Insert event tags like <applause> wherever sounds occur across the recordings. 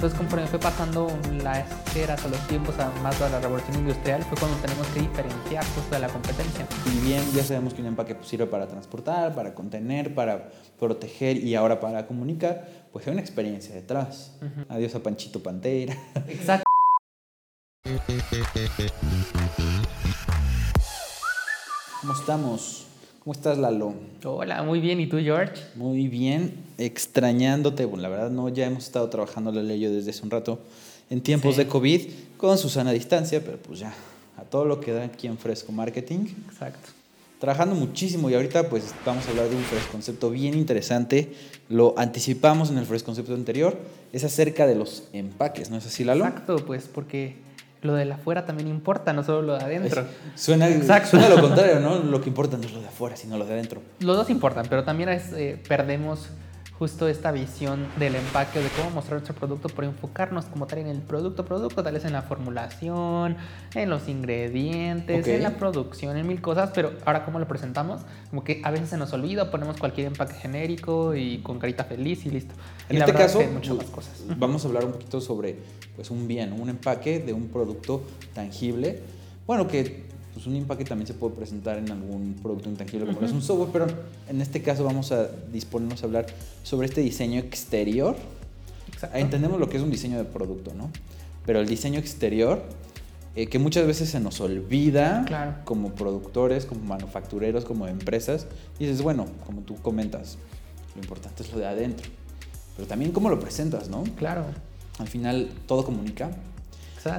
Entonces, conforme fue pasando las eras o los tiempos, más de la revolución industrial, fue cuando tenemos que diferenciar justo de la competencia. Y bien, ya sabemos que un empaque pues, sirve para transportar, para contener, para proteger y ahora para comunicar, pues hay una experiencia detrás. Adiós a Panchito Pantera. Exacto. <laughs> ¿Cómo estamos? ¿Cómo estás, Lalo? Hola, muy bien. ¿Y tú, George? Muy bien, extrañándote. Bueno, la verdad, no, ya hemos estado trabajando la ley desde hace un rato en tiempos de COVID con Susana a distancia, pero pues ya, a todo lo que da aquí en Fresco Marketing. Exacto. Trabajando muchísimo y ahorita pues vamos a hablar de un Fresco concepto bien interesante. Lo anticipamos en el Fresco concepto anterior. Es acerca de los empaques, ¿no es así, Lalo? Exacto, pues porque lo de afuera también importa, no solo lo de adentro. suena, suena lo contrario, ¿no? <laughs> Lo que importa no es lo de afuera, sino lo de adentro. Los dos importan, pero también es, eh, perdemos justo esta visión del empaque o de cómo mostrar nuestro producto por enfocarnos como tal en el producto, producto, tal vez en la formulación, en los ingredientes, en la producción, en mil cosas, pero ahora cómo lo presentamos, como que a veces se nos olvida, ponemos cualquier empaque genérico y con carita feliz y listo. En este caso, muchas más cosas. vamos a hablar un poquito sobre pues un bien, un empaque de un producto tangible, bueno, que pues un empaque también se puede presentar en algún producto intangible como es un software, pero en este caso vamos a disponernos a hablar sobre este diseño exterior. Entendemos lo que es un diseño de producto, ¿no? Pero el diseño exterior, eh, que muchas veces se nos olvida como productores, como manufactureros, como empresas, y dices, bueno, como tú comentas, lo importante es lo de adentro, pero también cómo lo presentas, ¿no? Claro. Al final todo comunica.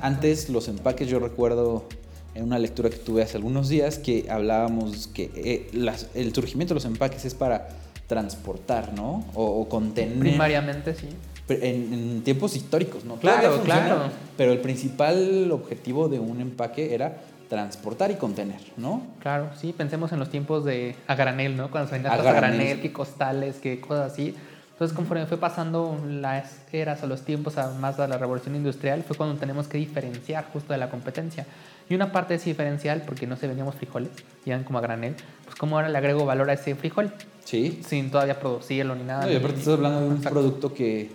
Antes los empaques, yo recuerdo en una lectura que tuve hace algunos días que hablábamos que eh, el surgimiento de los empaques es para transportar, ¿no? O, contener. Primariamente, sí. En, tiempos históricos, ¿no? Claro, claro. Pero el principal objetivo de un empaque era transportar y contener, ¿no? Claro, sí, pensemos en los tiempos de a granel, ¿no? Cuando se vendían cosas a granel, que costales, que cosas así. Entonces, conforme fue pasando las eras o los tiempos más de la revolución industrial, fue cuando tenemos que diferenciar justo de la competencia. Y una parte es diferencial, porque no se vendíamos frijoles, iban como a granel, pues como ahora le agrego valor a ese frijol. Sí. Sin todavía producirlo ni nada. No, y aparte estás hablando de un producto que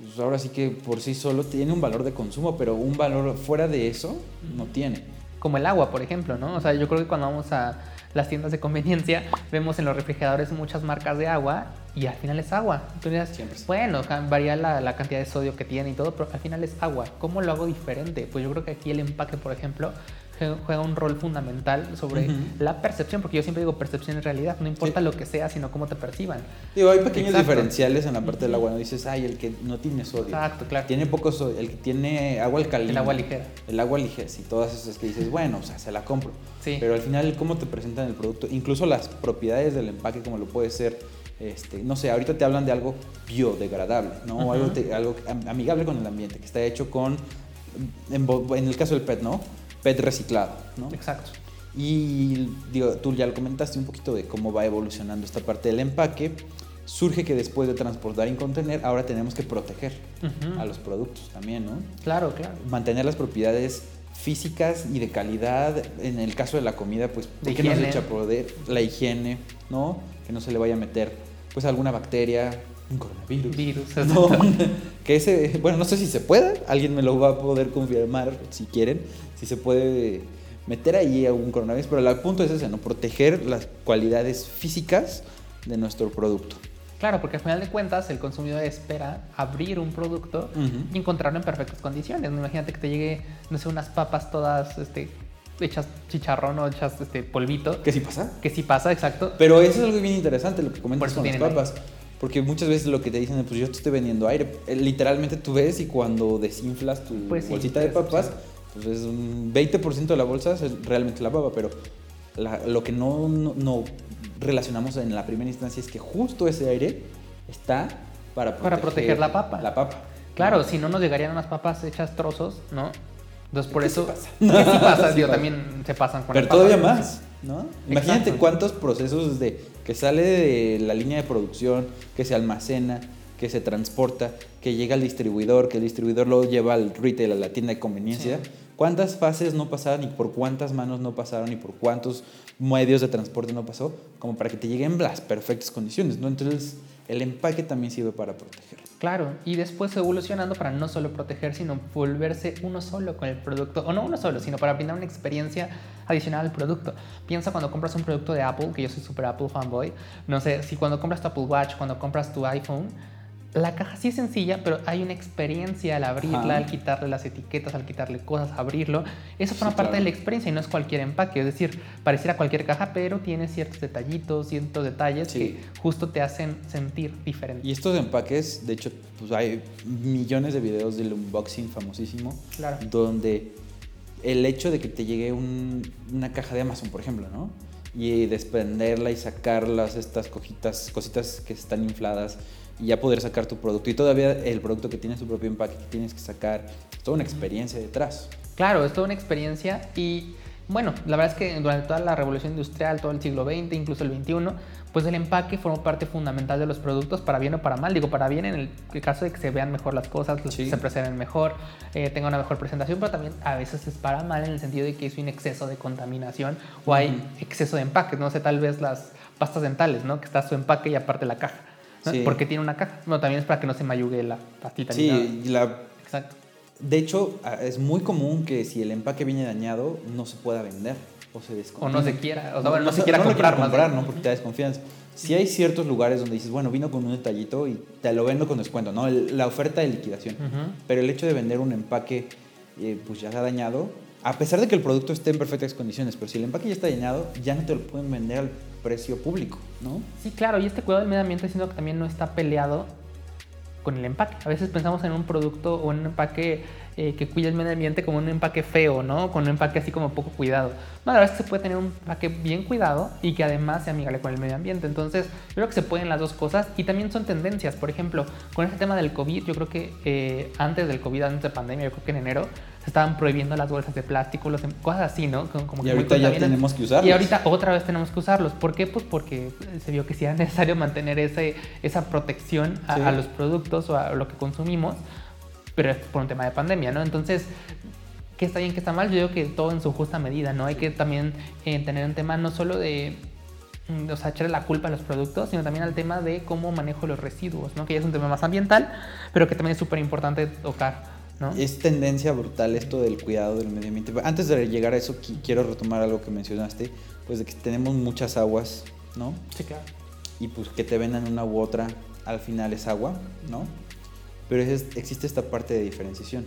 pues ahora sí que por sí solo tiene un valor de consumo, pero un valor fuera de eso no tiene. Como el agua, por ejemplo, ¿no? O sea, yo creo que cuando vamos a las tiendas de conveniencia, vemos en los refrigeradores muchas marcas de agua y al final es agua. Entonces, bueno, varía la, la, cantidad de sodio que tiene y todo, pero al final es agua. ¿Cómo lo hago diferente? Pues yo creo que aquí el empaque, por ejemplo, juega un rol fundamental sobre la percepción, porque yo siempre digo percepción en realidad, no importa lo que sea, sino cómo te perciban. Digo, hay pequeños diferenciales en la parte del agua, no dices, ay, el que no tiene sodio. Exacto, claro. Tiene poco sodio, el que tiene agua alcalina. El agua ligera. El agua ligera, y todas esas que dices, bueno, o sea, se la compro. Sí. Pero al final, cómo te presentan el producto, incluso las propiedades del empaque, como lo puede ser este, no sé, ahorita te hablan de algo biodegradable, ¿no? algo, algo, amigable con el ambiente, que está hecho con, en, en, el caso del PET, ¿no? PET reciclado, ¿no? Exacto. Y digo, tú ya lo comentaste un poquito de cómo va evolucionando esta parte del empaque. Surge que después de transportar y contener, ahora tenemos que proteger a los productos también, ¿no? Claro, claro. Mantener las propiedades físicas y de calidad. En el caso de la comida, pues, ¿por qué no se echa a poder? La higiene, ¿no? Que no se le vaya a meter, pues, alguna bacteria, un coronavirus. Virus, ¿no? <laughs> que ese, bueno, no sé si se puede, alguien me lo va a poder confirmar si quieren, si se puede meter ahí algún coronavirus, pero el punto es ese, ¿no? Proteger las cualidades físicas de nuestro producto. Claro, porque al final de cuentas el consumidor espera abrir un producto y encontrarlo en perfectas condiciones. Imagínate que te llegue, no sé, unas papas todas este, hechas chicharrón o hechas este, polvito. ¿Qué sí pasa? Que sí pasa, exacto. Pero eso es algo bien interesante, lo que comentas con las papas. Porque muchas veces lo que te dicen es, pues yo te estoy vendiendo aire. Eh, literalmente tú ves y cuando desinflas tu pues bolsita de papas, pues es un 20% de la bolsa es realmente la papa, pero lo que no, no, relacionamos en la primera instancia es que justo ese aire está para proteger, para proteger la papa. La papa. Claro, si no nos llegarían unas papas hechas trozos, ¿no? Entonces por eso... pasa? ¿Qué <laughs> sí pasa? también se pasan con Pero todavía más, ¿no? Imagínate cuántos procesos de que sale de la línea de producción, que se almacena, que se transporta, que llega al distribuidor, que el distribuidor lo lleva al retail, a la tienda de conveniencia. ¿Cuántas fases no pasaron y por cuántas manos no pasaron y por cuántos medios de transporte no pasó? Como para que te lleguen las perfectas condiciones, ¿no? Entonces, el empaque también sirve para proteger. Claro, y después evolucionando para no solo proteger, sino volverse uno solo con el producto, o no uno solo, sino para brindar una experiencia adicional al producto. Piensa cuando compras un producto de Apple, que yo soy super Apple fanboy, no sé, si cuando compras tu Apple Watch, cuando compras tu iPhone, la caja sí es sencilla, pero hay una experiencia al abrirla, al quitarle las etiquetas, al quitarle cosas, abrirlo. Eso forma parte de la experiencia y no es cualquier empaque. Es decir, pareciera cualquier caja, pero tiene ciertos detallitos, ciertos detalles que justo te hacen sentir diferente. Y estos empaques, de hecho, pues hay millones de videos del unboxing famosísimo, claro. donde el hecho de que te llegue una caja de Amazon, por ejemplo, ¿no? Y desprenderla y sacarlas, estas cojitas, cositas que están infladas y ya poder sacar tu producto. Y todavía el producto que tiene su propio empaque que tienes que sacar, es toda una experiencia detrás. Claro, es toda una experiencia y bueno, la verdad es que durante toda la revolución industrial, todo el siglo XX, incluso el XXI, pues el empaque formó parte fundamental de los productos para bien o para mal. Digo, para bien en el, caso de que se vean mejor las cosas, se presenten mejor, eh, tenga una mejor presentación, pero también a veces es para mal en el sentido de que hay un exceso de contaminación o hay exceso de empaques, no sé, tal vez las pastas dentales, ¿no? Que está su empaque y aparte la caja. Porque tiene una caja. Bueno, también es para que no se mayugue la pastita. Sí, la... Exacto. De hecho, es muy común que si el empaque viene dañado, no se pueda vender o se O no se quiera, o sea, no, se quiera comprar, comprar ¿no? Porque te da desconfianza. Si hay ciertos lugares donde dices, bueno, vino con un detallito y te lo vendo con descuento, ¿no? la oferta de liquidación. Pero el hecho de vender un empaque, eh, pues ya ha dañado, a pesar de que el producto esté en perfectas condiciones, pero si el empaque ya está dañado, ya no te lo pueden vender al precio público, ¿no? Sí, claro, y este cuidado del medio ambiente siendo que también no está peleado con el empaque. A veces pensamos en un producto o en un empaque eh, que cuida el medio ambiente como un empaque feo, ¿no? Con un empaque así como poco cuidado. No, la verdad es que se puede tener un empaque bien cuidado y que además sea amigable con el medio ambiente. Entonces, yo creo que se pueden las dos cosas y también son tendencias. Por ejemplo, con este tema del COVID, yo creo que eh, antes del COVID, antes de pandemia, yo creo que en enero, se estaban prohibiendo las bolsas de plástico, los, em, cosas así, ¿no? Como y ahorita ya tenemos que usarlos. Y ahorita otra vez tenemos que usarlos. ¿Por qué? Pues porque se vio que sí era necesario mantener ese, esa protección a, los productos o a lo que consumimos, pero es por un tema de pandemia, ¿no? Entonces, ¿qué está bien, qué está mal? Yo digo que todo en su justa medida, ¿no? Hay que también eh, tener un tema no solo de mm, o sea, echarle la culpa a los productos, sino también al tema de cómo manejo los residuos, ¿no? Que ya es un tema más ambiental, pero que también es súper importante tocar. Es tendencia brutal esto del cuidado del medio ambiente. Antes de llegar a eso, quiero retomar algo que mencionaste, pues de que tenemos muchas aguas, ¿no? Sí, claro. Y pues que te vendan una u otra, al final es agua, ¿no? Pero existe esta parte de diferenciación.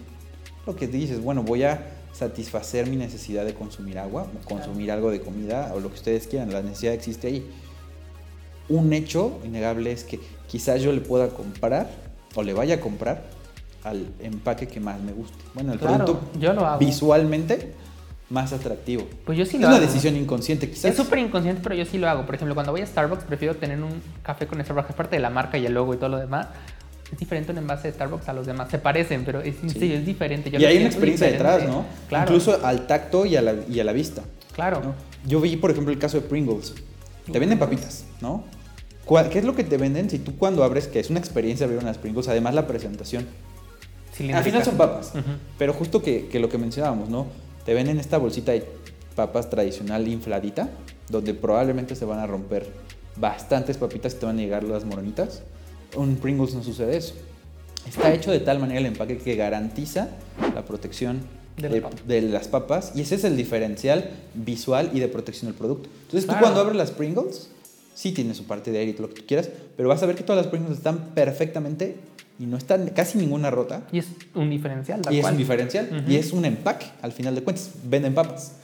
Lo que dices, bueno, voy a satisfacer mi necesidad de consumir agua, o consumir algo de comida, o lo que ustedes quieran, la necesidad existe ahí. Un hecho innegable es que quizás yo le pueda comprar, o le vaya a comprar, al empaque que más me guste. Bueno, el producto yo lo hago. visualmente más atractivo. Pues yo sí lo hago. Es una decisión inconsciente, quizás. Es súper inconsciente, pero yo sí lo hago. Por ejemplo, cuando voy a Starbucks, prefiero tener un café con Starbucks, aparte de la marca y el logo y todo lo demás. Es diferente un envase de Starbucks a los demás. Se parecen, pero es, es diferente. y hay una experiencia detrás, ¿no? Claro. Incluso al tacto y a la, y a la vista. Claro. Yo vi, por ejemplo, el caso de Pringles. Te venden papitas, ¿no? ¿Qué es lo que te venden si tú cuando abres, que es una experiencia abrir unas Pringles, además la presentación? Al final son papas. Pero justo que, lo que mencionábamos, ¿no? Te ven en esta bolsita de papas tradicional infladita, donde probablemente se van a romper bastantes papitas y te van a llegar las moronitas. Un Pringles no sucede eso. Está hecho de tal manera el empaque que garantiza la protección de, las papas y ese es el diferencial visual y de protección del producto. Entonces tú cuando abres las Pringles, sí tiene su parte de aire y todo lo que tú quieras, pero vas a ver que todas las Pringles están perfectamente y no está casi ninguna rota. Y es un diferencial. Y es un diferencial. Y es un empaque, al final de cuentas. Venden papas.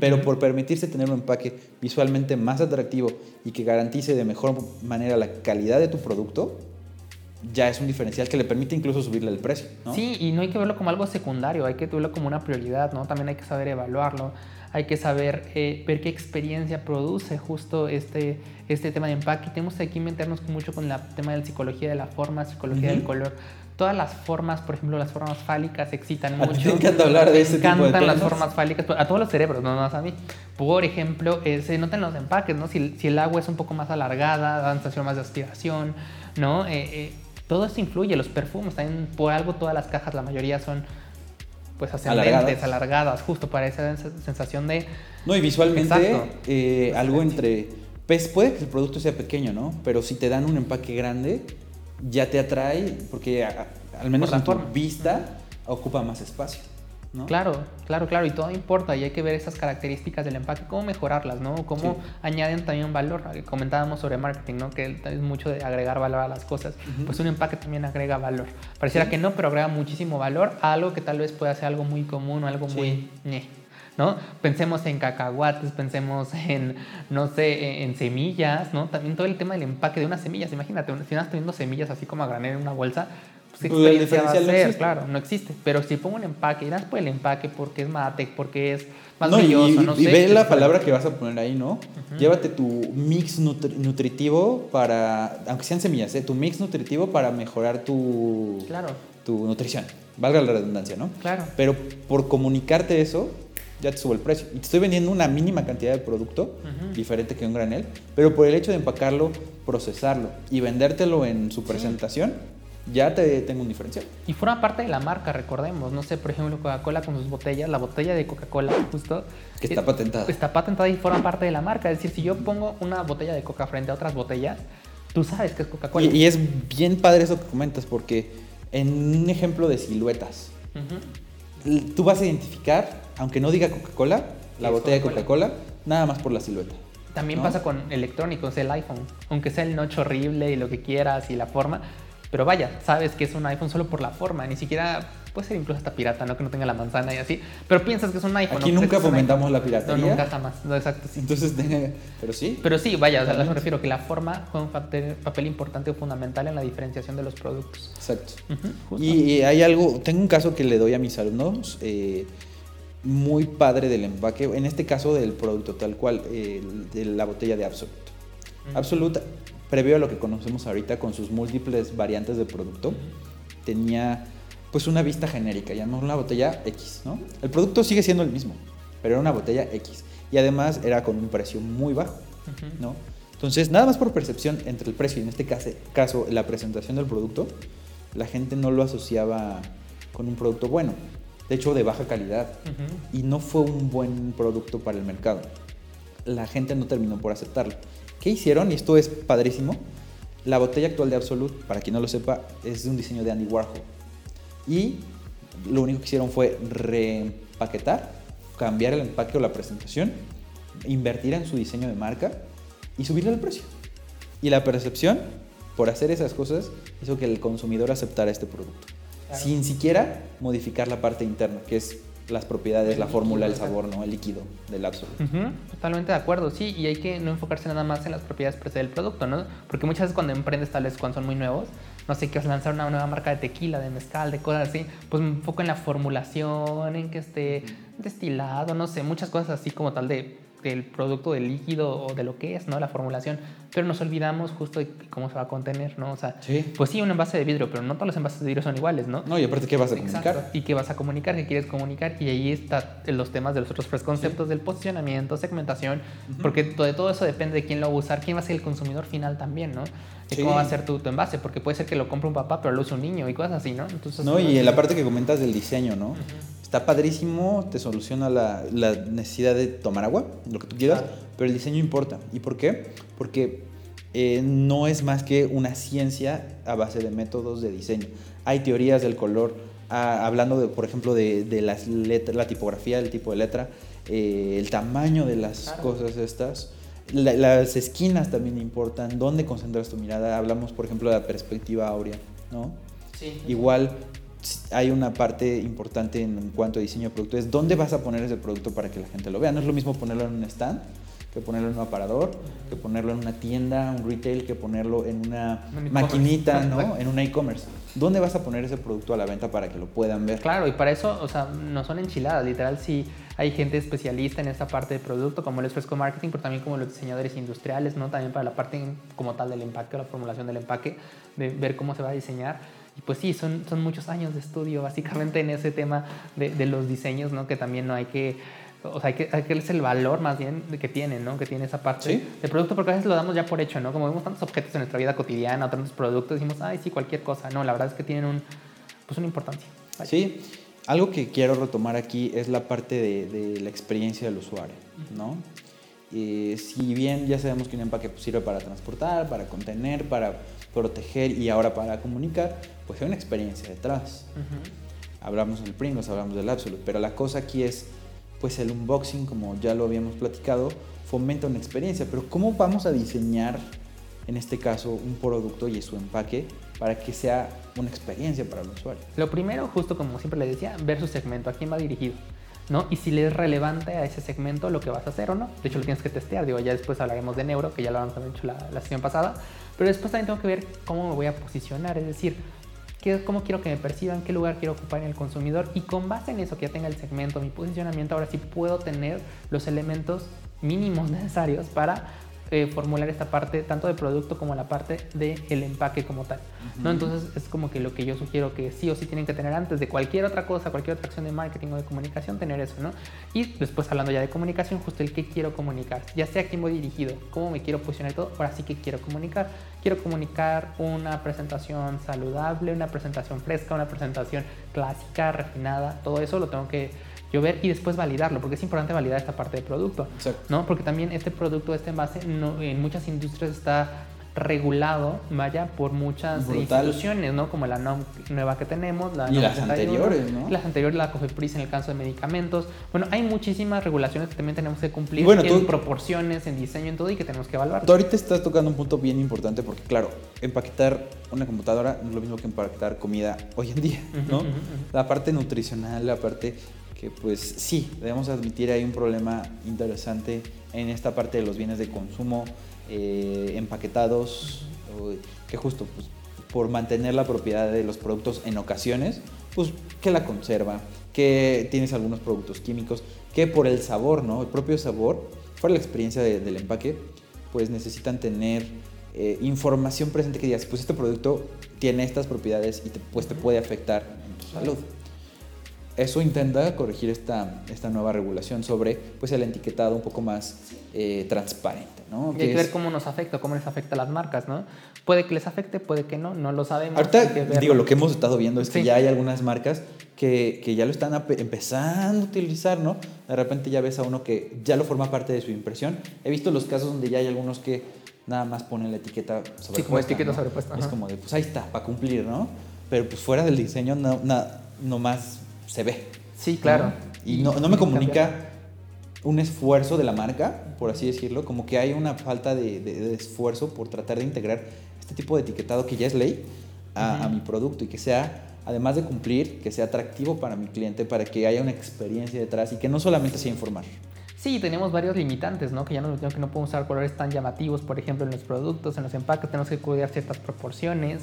Pero por permitirse tener un empaque visualmente más atractivo y que garantice de mejor manera la calidad de tu producto, ya es un diferencial que le permite incluso subirle el precio. Sí, y no hay que verlo como algo secundario, hay que verlo como una prioridad, ¿no? También hay que saber evaluarlo hay que saber eh, ver qué experiencia produce justo este, este tema de empaque. Tenemos que meternos mucho con el tema de la psicología de la forma, psicología del color. Todas las formas, por ejemplo, las formas fálicas excitan mucho. Me encanta hablar de ese tipo de las formas fálicas, a todos los cerebros, no más a mí. Por ejemplo, eh, se notan los empaques, ¿no? Si, si, el agua es un poco más alargada, da sensación más de aspiración, ¿no? Eh, todo eso influye. Los perfumes, también por algo todas las cajas, la mayoría son pues ascendentes, alargadas. justo para esa sensación de... No, y visualmente eh, algo entre pues puede que el producto sea pequeño, ¿no? Pero si te dan un empaque grande, ya te atrae, porque al menos en tu vista ocupa más espacio. ¿No? Claro, claro, claro, y todo importa y hay que ver esas características del empaque, cómo mejorarlas, ¿no? Cómo añaden también valor. Comentábamos sobre marketing, ¿no? Que es mucho de agregar valor a las cosas. Pues un empaque también agrega valor. Pareciera que no, pero agrega muchísimo valor a algo que tal vez pueda ser algo muy común o algo muy... ¿no? Pensemos en cacahuates, pensemos en, no sé, en semillas, ¿no? También todo el tema del empaque de unas semillas. Imagínate, si vas teniendo semillas así como a granel en una bolsa, pues, pues experiencia va a ser? claro, no existe. Pero si pongo un empaque, y das por el empaque porque es mate, porque es más no, brilloso, y, no y ve la palabra que vas a poner ahí, ¿no? Llévate tu mix nutritivo para, aunque sean semillas, ¿eh? tu mix nutritivo para mejorar tu, claro. tu nutrición. Valga la redundancia, ¿no? Claro. Pero por comunicarte eso, ya te subo el precio. Y te estoy vendiendo una mínima cantidad de producto, diferente que un granel, pero por el hecho de empacarlo, procesarlo y vendértelo en su presentación, ya te tengo un diferencial. Y forma parte de la marca, recordemos. No sé, por ejemplo, Coca-Cola con sus botellas, la botella de Coca-Cola, justo. Que está patentada. Está patentada y forma parte de la marca. Es decir, si yo pongo una botella de Coca frente a otras botellas, tú sabes que es Coca-Cola. Y, es bien padre eso que comentas, porque en un ejemplo de siluetas, tú vas a identificar aunque no diga Coca-Cola, la botella de Coca-Cola, nada más por la silueta. También pasa con electrónicos, el iPhone. Aunque sea el noche horrible y lo que quieras y la forma, pero vaya, sabes que es un iPhone solo por la forma, ni siquiera puede ser incluso hasta pirata, ¿no? Que no tenga la manzana y así, pero piensas que es un iPhone. Aquí nunca fomentamos la piratería. No, nunca jamás, no, exacto. Sí. Entonces, <laughs> pero sí. Pero sí, vaya, o sea, me refiero que la forma juega un papel, importante o fundamental en la diferenciación de los productos. Exacto. y, hay algo, tengo un caso que le doy a mis alumnos, eh, muy padre del empaque, en este caso del producto tal cual, de la botella de Absolute. Absolute, previo a lo que conocemos ahorita con sus múltiples variantes de producto, tenía pues una vista genérica, llamamos una botella X, ¿no? El producto sigue siendo el mismo, pero era una botella X. Y además era con un precio muy bajo, ¿no? Entonces, nada más por percepción entre el precio y en este caso, caso la presentación del producto, la gente no lo asociaba con un producto bueno de hecho de baja calidad, y no fue un buen producto para el mercado. La gente no terminó por aceptarlo. ¿Qué hicieron? Y esto es padrísimo. La botella actual de Absolute, para quien no lo sepa, es de un diseño de Andy Warhol. Y lo único que hicieron fue reempaquetar, cambiar el empaque o la presentación, invertir en su diseño de marca y subirle el precio. Y la percepción, por hacer esas cosas, hizo que el consumidor aceptara este producto sin siquiera modificar la parte interna, que es las propiedades, la fórmula, el sabor, ¿no? El líquido del absoluto. Totalmente de acuerdo, sí, y hay que no enfocarse nada más en las propiedades del producto, ¿no? Porque muchas veces cuando emprendes, tal vez cuando son muy nuevos, no sé, quieres lanzar una nueva marca de tequila, de mezcal, de cosas así, pues me enfoco en la formulación, en que esté destilado, no sé, muchas cosas así como tal de del producto, del líquido o de lo que es, ¿no? La formulación. Pero nos olvidamos justo de cómo se va a contener, ¿no? O sea, pues sí, un envase de vidrio, pero no todos los envases de vidrio son iguales, ¿no? No, y aparte, ¿qué vas a comunicar? Y qué vas a comunicar, qué quieres comunicar. Y ahí están los temas de los otros conceptos del posicionamiento, segmentación, porque de todo eso depende de quién lo va a usar, quién va a ser el consumidor final también, ¿no? Cómo va a ser tu, tu, envase, porque puede ser que lo compre un papá, pero lo usa un niño y cosas así, ¿no? Entonces, no, y en la parte que comentas del diseño, ¿no? Está padrísimo, te soluciona la, la, necesidad de tomar agua, lo que tú quieras, pero el diseño importa. ¿Y por qué? Porque eh, no es más que una ciencia a base de métodos de diseño. Hay teorías del color, ah, hablando, de, por ejemplo, de, de las letras, la tipografía, el tipo de letra, eh, el tamaño de las cosas estas. Las esquinas también importan, dónde concentras tu mirada. Hablamos, por ejemplo, de la perspectiva áurea, ¿no? Sí. Igual hay una parte importante en cuanto a diseño de producto, es dónde vas a poner ese producto para que la gente lo vea. No es lo mismo ponerlo en un stand que ponerlo en un aparador, que ponerlo en una tienda, un retail, que ponerlo en una maquinita, ¿no? En un e-commerce. ¿Dónde vas a poner ese producto a la venta para que lo puedan ver? Claro, y para eso, o sea, no son enchiladas, literal, sí hay gente especialista en esta parte de producto, como el fresco marketing, pero también como los diseñadores industriales, ¿no? También para la parte como tal del empaque, la formulación del empaque, de ver cómo se va a diseñar y pues sí, son, son muchos años de estudio básicamente en ese tema de, de los diseños, ¿no? Que también no hay que o sea, hay que, hay que el valor más bien que tiene, ¿no? Que tiene esa parte ¿Sí? del producto, porque a veces lo damos ya por hecho, ¿no? Como vemos tantos objetos en nuestra vida cotidiana, tantos productos, decimos, ay, sí, cualquier cosa. No, la verdad es que tienen un, pues una importancia. Sí, algo que quiero retomar aquí es la parte de, de la experiencia del usuario, ¿no? eh, si bien ya sabemos que un empaque pues, sirve para transportar, para contener, para proteger y ahora para comunicar, pues hay una experiencia detrás. Hablamos del Pringles, hablamos del Absolute, pero la cosa aquí es, pues el unboxing, como ya lo habíamos platicado, fomenta una experiencia, pero ¿cómo vamos a diseñar, en este caso, un producto y su empaque para que sea una experiencia para el usuario? Lo primero, justo como siempre le decía, ver su segmento, a quién va dirigido. ¿no? Y si le es relevante a ese segmento lo que vas a hacer o no. De hecho, lo tienes que testear. Digo, ya después hablaremos de neuro, que ya lo habíamos hecho la, la sesión pasada. Pero después también tengo que ver cómo me voy a posicionar. Es decir, qué, cómo quiero que me perciban, qué lugar quiero ocupar en el consumidor. Y con base en eso, que ya tenga el segmento, mi posicionamiento, ahora sí puedo tener los elementos mínimos <laughs> necesarios para eh, formular esta parte tanto de producto como la parte del el empaque como tal. ¿no? Entonces es como que lo que yo sugiero que sí o sí tienen que tener antes de cualquier otra cosa, cualquier otra acción de marketing o de comunicación, tener eso. ¿no? Y después hablando ya de comunicación, justo el qué quiero comunicar, ya sea a quién voy dirigido, cómo me quiero posicionar todo, ahora sí que quiero comunicar. Quiero comunicar una presentación saludable, una presentación fresca, una presentación clásica, refinada, todo eso lo tengo que yo ver y después validarlo, porque es importante validar esta parte del producto, ¿no? Porque también este producto, este envase, no, en muchas industrias está regulado, vaya, por muchas instituciones, ¿no? Como la nueva que tenemos, la y las anteriores, ¿no? Las anteriores, la COFEPRIS en el caso de medicamentos. Bueno, hay muchísimas regulaciones que también tenemos que cumplir en proporciones, en diseño, en todo y que tenemos que evaluar. Tú ahorita estás tocando un punto bien importante porque, claro, empaquetar una computadora no es lo mismo que empaquetar comida hoy en día, ¿no? La parte nutricional, la parte que pues sí, debemos admitir hay un problema interesante en esta parte de los bienes de consumo eh, empaquetados, que justo pues, por mantener la propiedad de los productos en ocasiones, pues que la conserva, que tienes algunos productos químicos, que por el sabor, ¿no? El propio sabor, por la experiencia del empaque, pues necesitan tener eh, información presente que digas, pues este producto tiene estas propiedades y pues te puede afectar en tu salud. Eso intenta corregir esta, esta nueva regulación sobre pues, el etiquetado un poco más eh, transparente. ¿no? Y hay que, ver cómo nos afecta, cómo les afecta a las marcas. ¿no? Puede que les afecte, puede que no, no lo sabemos. Ahorita, digo, lo que hemos estado viendo es que ya hay algunas marcas que, que ya lo están empezando a utilizar, ¿no? De repente ya ves a uno que ya lo forma parte de su impresión. He visto los casos donde ya hay algunos que nada más ponen la etiqueta sobrepuesta. Sí, como etiqueta sobrepuesta. Es como de, pues ahí está, para cumplir, ¿no? Pero pues fuera del diseño, no, no más se ve. Sí, claro. Y, no, no, me comunica un esfuerzo de la marca, por así decirlo, como que hay una falta de, esfuerzo por tratar de integrar este tipo de etiquetado que ya es ley a, a mi producto y que sea además de cumplir, que sea atractivo para mi cliente, para que haya una experiencia detrás y que no solamente sea informar. Sí, tenemos varios limitantes, ¿no? Que ya no, que no podemos usar colores tan llamativos, por ejemplo, en los productos, en los empaques, tenemos que cuidar ciertas proporciones,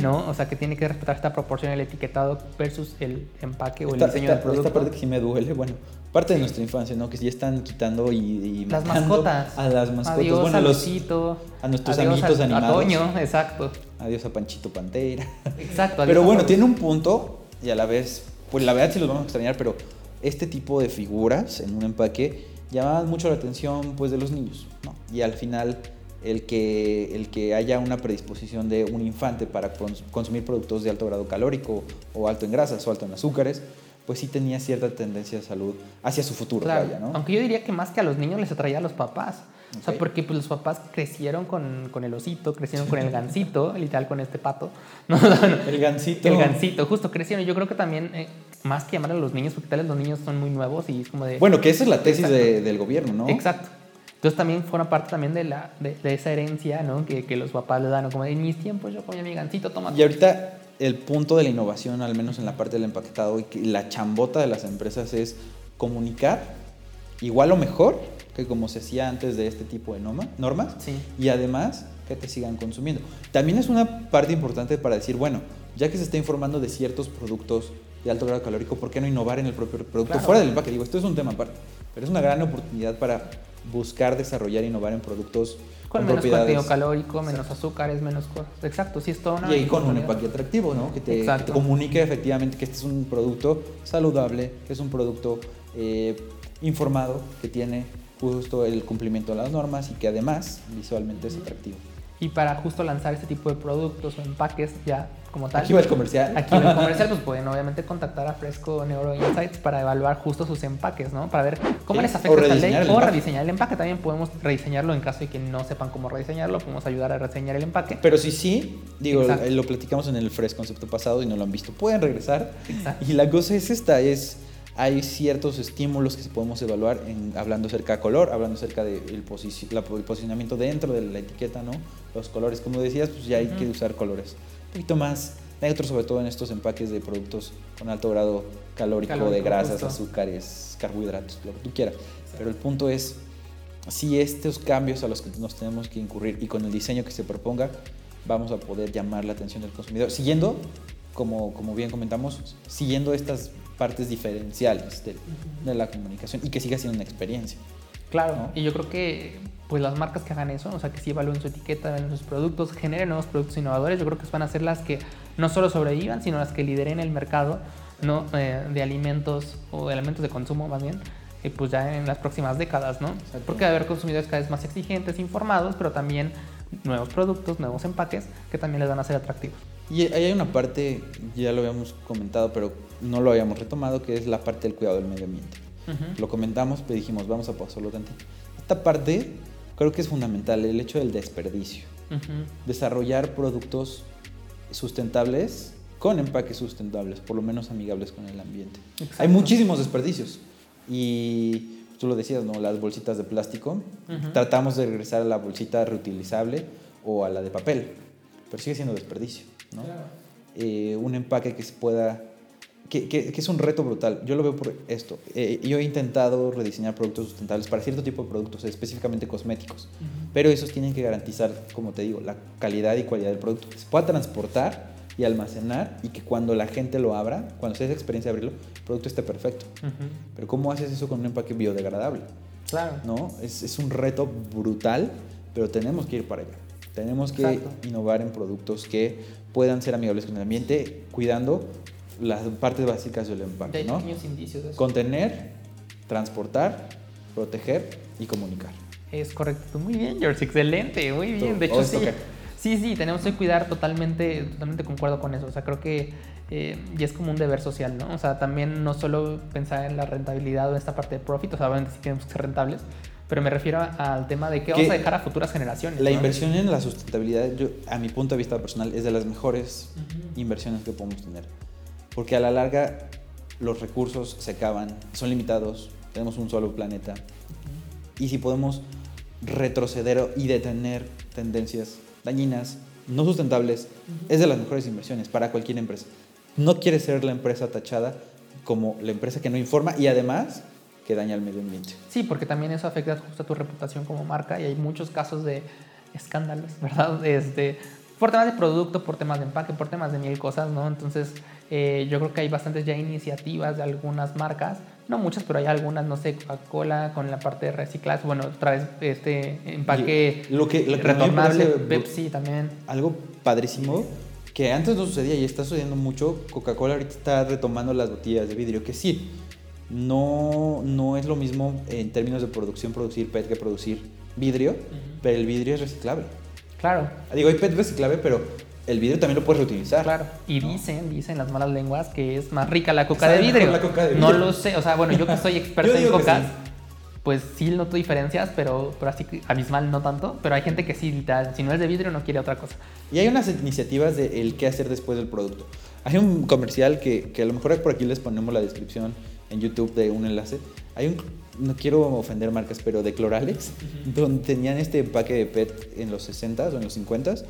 ¿no? O sea, que tiene que respetar esta proporción el etiquetado versus el empaque o el diseño del producto. Esta parte que sí me duele, bueno, parte de nuestra infancia, ¿no? Que ya están quitando y, las mascotas. A las mascotas. Adiós bueno, a, los, a nuestros amiguitos animados. A Toño, exacto. Adiós a Panchito Pantera. Exacto. <laughs> Pero bueno, tiene un punto y a la vez, pues la verdad sí los vamos a extrañar, pero este tipo de figuras en un empaque llamaban mucho la atención pues de los niños, ¿no? Y al final el que, el que haya una predisposición de un infante para consumir productos de alto grado calórico o alto en grasas o alto en azúcares, pues sí tenía cierta tendencia de salud hacia su futuro. Vaya, ¿no? Aunque yo diría que más que a los niños les atraía a los papás. O sea, porque pues, los papás crecieron con, con, el osito, crecieron con el <laughs> gansito, literal con este pato. <laughs> No, el gansito. El gansito, justo crecieron. Yo creo que también, eh, más que llamar a los niños, porque tal vez los niños son muy nuevos y es como de... Bueno, que esa es la tesis de, del gobierno, ¿no? Exacto. Entonces también forma parte también de, la, de, esa herencia, ¿no? Que, que, los papás le dan, como de, en mis tiempos yo comía mi gansito, toma. Y ahorita el punto de la innovación, al menos en la parte del empaquetado, y que la chambota de las empresas es comunicar igual o mejor que como se hacía antes de este tipo de normas y además que te sigan consumiendo. También es una parte importante para decir, bueno, ya que se está informando de ciertos productos de alto grado calórico, ¿por qué no innovar en el propio producto fuera del empaque? Digo, esto es un tema aparte, pero es una gran oportunidad para buscar desarrollar e innovar en productos con, menos contenido calórico, menos azúcares, menos cosas. Exacto, sí es todo una. Y ahí con un empaque atractivo, ¿no? Que te, comunique efectivamente que este es un producto saludable, que es un producto eh, informado, que tiene justo el cumplimiento de las normas y que además visualmente es atractivo. Y para justo lanzar este tipo de productos o empaques ya como tal. Aquí va el comercial. Aquí va el <laughs> comercial, pues pueden obviamente contactar a Fresco Neuro Insights para evaluar justo sus empaques, ¿no? Para ver cómo les afecta esta ley. O rediseñar el empaque. También podemos rediseñarlo en caso de que no sepan cómo rediseñarlo. Podemos ayudar a rediseñar el empaque. Pero si sí, digo, lo platicamos en el Fresco concepto pasado y no lo han visto. Pueden regresar. Exacto. Y la cosa es esta, es hay ciertos estímulos que podemos evaluar en, hablando acerca de color, hablando acerca del de posicionamiento dentro de la etiqueta, ¿no? Los colores, como decías, pues ya hay que usar colores. Un poquito más neutros, sobre todo en estos empaques de productos con alto grado calórico, de grasas, azúcares, carbohidratos, lo que tú quieras. Pero el punto es, si estos cambios a los que nos tenemos que incurrir y con el diseño que se proponga, vamos a poder llamar la atención del consumidor, siguiendo, como, como bien comentamos, siguiendo estas partes diferenciales de, la comunicación y que siga siendo una experiencia. Claro, y yo creo que pues las marcas que hagan eso, o sea, que sí evalúen su etiqueta, evalúen sus productos, generen nuevos productos innovadores, yo creo que van a ser las que no solo sobrevivan, sino las que lideren el mercado ¿no? Eh, de alimentos o de elementos de consumo más bien, eh, pues ya en las próximas décadas, ¿no? Porque va a haber consumidores cada vez más exigentes, informados, pero también nuevos productos, nuevos empaques que también les van a ser atractivos. Y ahí hay una parte, ya lo habíamos comentado, pero no lo habíamos retomado, que es la parte del cuidado del medio ambiente. Lo comentamos, pero dijimos, vamos a pasarlo tantito. Esta parte creo que es fundamental, el hecho del desperdicio. Desarrollar productos sustentables con empaques sustentables, por lo menos amigables con el ambiente. Hay muchísimos desperdicios. Y tú lo decías, ¿no? Las bolsitas de plástico. Tratamos de regresar a la bolsita reutilizable o a la de papel, pero sigue siendo desperdicio. ¿No? Eh, un empaque que se pueda... Que, que, es un reto brutal. Yo lo veo por esto. Eh, yo he intentado rediseñar productos sustentables para cierto tipo de productos, específicamente cosméticos, pero esos tienen que garantizar, como te digo, la calidad y cualidad del producto, que se pueda transportar y almacenar y que cuando la gente lo abra, cuando se esa experiencia de abrirlo, el producto esté perfecto. Pero ¿cómo haces eso con un empaque biodegradable? Claro. ¿No? Es, es, un reto brutal, pero tenemos que ir para allá. Tenemos que innovar en productos que puedan ser amigables con el ambiente, cuidando las partes básicas del empaque. ¿no? indicios de Contener, transportar, proteger y comunicar. Es correcto. Muy bien, George. Excelente. Muy bien. De hecho, sí. Sí, sí, tenemos que cuidar totalmente, totalmente concuerdo con eso. O sea, creo que eh, y es como un deber social, ¿no? O sea, también no solo pensar en la rentabilidad o en esta parte de profit, o sea, obviamente sí tenemos que ser rentables, pero me refiero al tema de qué vamos a dejar a futuras generaciones. La inversión en la sustentabilidad, yo, a mi punto de vista personal, es de las mejores inversiones que podemos tener. Porque a la larga los recursos se acaban, son limitados, tenemos un solo planeta. Y si podemos retroceder y detener tendencias dañinas, no sustentables, es de las mejores inversiones para cualquier empresa. No quiere ser la empresa tachada como la empresa que no informa y además que daña al medio ambiente. Sí, porque también eso afecta justo a tu reputación como marca y hay muchos casos de escándalos, <laughs> ¿verdad? Este, por temas de producto, por temas de empaque, por temas de mil cosas, ¿no? Entonces, eh, yo creo que hay bastantes ya iniciativas de algunas marcas, no muchas, pero hay algunas, no sé, Coca-Cola con la parte de reciclaje, bueno, otra vez este empaque lo que, retornable, Pepsi también. Algo padrísimo que antes no sucedía y está sucediendo mucho, Coca-Cola ahorita está retomando las botellas de vidrio, que sí, no, no es lo mismo en términos de producción producir PET que producir vidrio, pero el vidrio es reciclable. Claro. Digo, hay PET reciclable, pero el vidrio también lo puedes reutilizar. Claro. Y dicen, dicen las malas lenguas que es más rica la coca, de vidrio. No lo sé, o sea, bueno, yo que soy <laughs> experto en cocas, pues sí noto diferencias, pero, pero así abismal no tanto. Pero hay gente que sí, literal, si no es de vidrio no quiere otra cosa. Y hay unas iniciativas de el qué hacer después del producto. Hay un comercial que, que a lo mejor por aquí les ponemos la descripción en YouTube de un enlace. Hay un, no quiero ofender marcas, pero de Cloralex, donde tenían este empaque de PET en los 60s o en los 50s,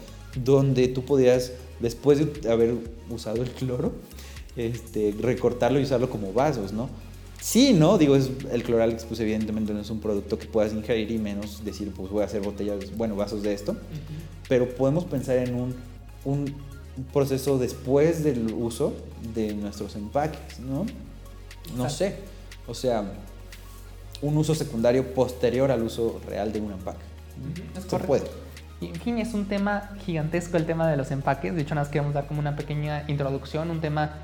donde tú podías, después de haber usado el cloro, este, recortarlo y usarlo como vasos, ¿no? Sí, ¿no? Digo, es, el Cloralex, pues evidentemente no es un producto que puedas ingerir y menos decir, pues voy a hacer botellas, bueno, vasos de esto, pero podemos pensar en un, un proceso después del uso de nuestros empaques, ¿no? No sé. O sea, un uso secundario posterior al uso real de un empaque. Se puede. Y en fin, es un tema gigantesco el tema de los empaques. De hecho, nada más queremos dar como una pequeña introducción, un tema,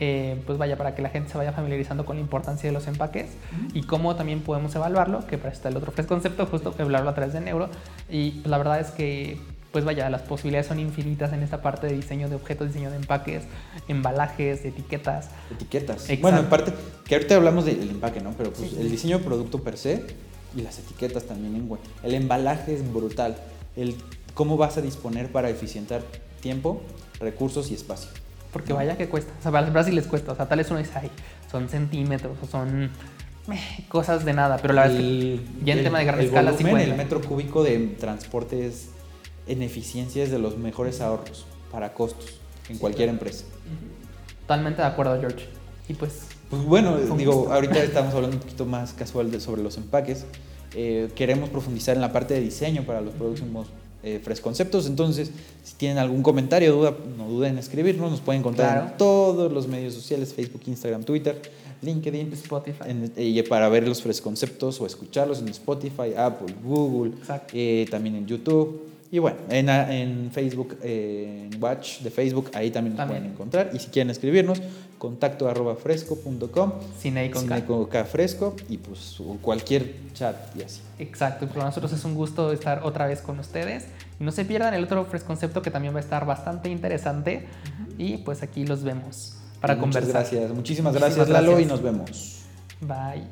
eh, pues vaya, para que la gente se vaya familiarizando con la importancia de los empaques y cómo también podemos evaluarlo, que para está el otro concepto, justo que hablarlo a través de Neuro. Y pues, la verdad es que pues vaya, las posibilidades son infinitas en esta parte de diseño de objetos, diseño de empaques, embalajes, etiquetas. Etiquetas. Bueno, en parte, que ahorita hablamos del empaque, ¿no? Pero pues el diseño de producto per se y las etiquetas también en web. El embalaje es brutal. El cómo vas a disponer para eficientar tiempo, recursos y espacio. Porque vaya que cuesta. O sea, para las les cuesta. O sea, tal vez uno dice, ay, son centímetros o son eh, cosas de nada. Pero la verdad es que ya en tema de gran escala sí El metro cúbico de transporte es en eficiencia es de los mejores ahorros para costos en cualquier empresa. Totalmente de acuerdo, George. Y pues... Pues bueno, digo, ahorita <laughs> estamos hablando un poquito más casual de, sobre los empaques. Eh, queremos profundizar en la parte de diseño para los próximos eh, Conceptos. Entonces, si tienen algún comentario, duda, no duden en escribirnos. Nos pueden encontrar en todos los medios sociales: Facebook, Instagram, Twitter, LinkedIn, Spotify. y para ver los Conceptos o escucharlos en Spotify, Apple, Google, eh, también en YouTube. Y bueno, en, en Facebook, en Watch de Facebook, ahí también nos pueden encontrar. Y si quieren escribirnos, contacto arroba fresco.com. Cine con con K fresco y pues cualquier chat y así. Exacto, para nosotros es un gusto estar otra vez con ustedes. Y no se pierdan el otro concepto que también va a estar bastante interesante. Y pues aquí los vemos para conversar. Muchas gracias, muchísimas gracias, Lalo, y nos vemos. Bye.